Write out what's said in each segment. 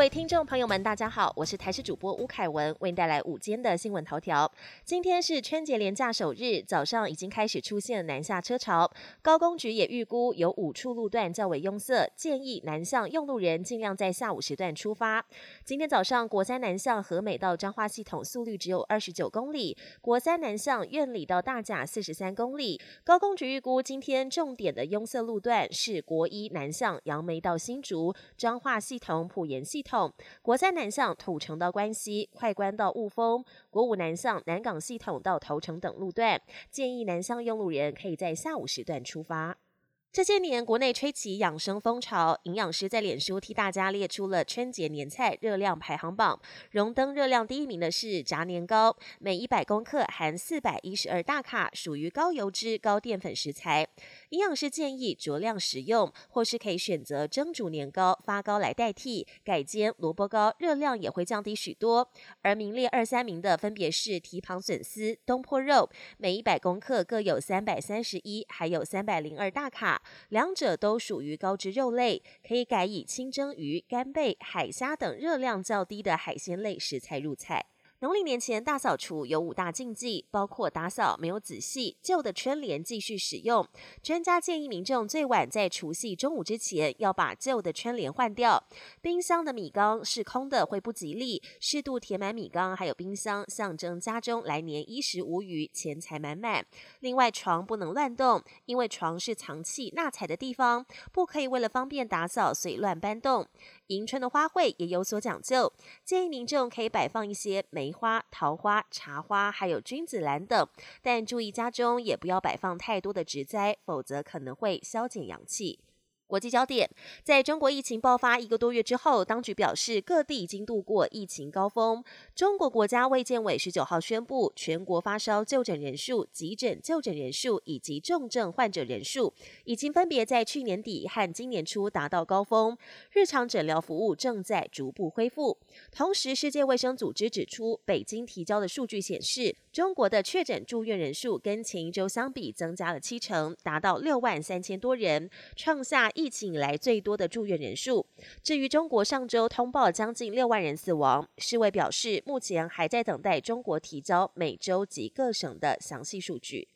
各位听众朋友们，大家好，我是台视主播吴凯文，为您带来午间的新闻头条。今天是春节连假首日，早上已经开始出现南下车潮，高工局也预估有五处路段较为拥塞，建议南向用路人尽量在下午时段出发。今天早上，国三南向和美到彰化系统速率只有二十九公里，国三南向院里到大甲四十三公里。高工局预估今天重点的拥塞路段是国一南向杨梅到新竹、彰化系统普盐系统，国三南向土城到关西、快关到雾峰，国五南向南港系统到头城等路段，建议南向用路人可以在下午时段出发。这些年，国内吹起养生风潮，营养师在脸书替大家列出了春节年菜热量排行榜。荣登热量第一名的是炸年糕，每一百公克含四百一十二大卡，属于高油脂、高淀粉食材。营养师建议酌量食用，或是可以选择蒸煮年糕、发糕来代替，改煎萝卜糕，热量也会降低许多。而名列二三名的分别是蹄膀笋丝、东坡肉，每一百公克各有三百三十一，还有三百零二大卡。两者都属于高脂肉类，可以改以清蒸鱼、干贝、海虾等热量较低的海鲜类食材入菜。农历年前大扫除有五大禁忌，包括打扫没有仔细、旧的春联继续使用。专家建议民众最晚在除夕中午之前要把旧的春联换掉。冰箱的米缸是空的会不吉利，适度填满米缸还有冰箱，象征家中来年衣食无余、钱财满满。另外，床不能乱动，因为床是藏气纳财的地方，不可以为了方便打扫随乱搬动。迎春的花卉也有所讲究，建议民众可以摆放一些梅花、桃花、茶花，还有君子兰等，但注意家中也不要摆放太多的植栽，否则可能会消减阳气。国际焦点，在中国疫情爆发一个多月之后，当局表示各地已经度过疫情高峰。中国国家卫健委十九号宣布，全国发烧就诊人数、急诊就诊人数以及重症患者人数，已经分别在去年底和今年初达到高峰。日常诊疗服务正在逐步恢复。同时，世界卫生组织指出，北京提交的数据显示，中国的确诊住院人数跟前一周相比增加了七成，达到六万三千多人，创下。疫情以来最多的住院人数。至于中国上周通报将近六万人死亡，世卫表示目前还在等待中国提交每周及各省的详细数据。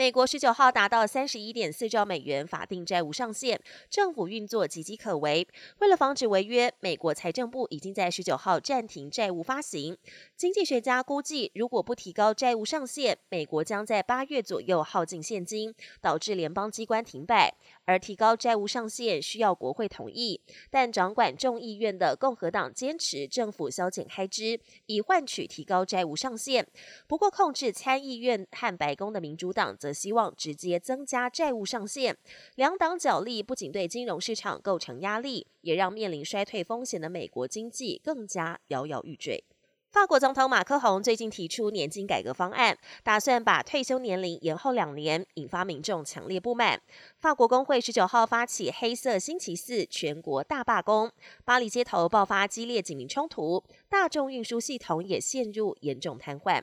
美国十九号达到三十一点四兆美元法定债务上限，政府运作岌岌可危。为了防止违约，美国财政部已经在十九号暂停债务发行。经济学家估计，如果不提高债务上限，美国将在八月左右耗尽现金，导致联邦机关停摆。而提高债务上限需要国会同意，但掌管众议院的共和党坚持政府削减开支，以换取提高债务上限。不过，控制参议院和白宫的民主党则希望直接增加债务上限，两党角力不仅对金融市场构成压力，也让面临衰退风险的美国经济更加摇摇欲坠。法国总统马克宏最近提出年金改革方案，打算把退休年龄延后两年，引发民众强烈不满。法国工会十九号发起黑色星期四全国大罢工，巴黎街头爆发激烈警民冲突，大众运输系统也陷入严重瘫痪。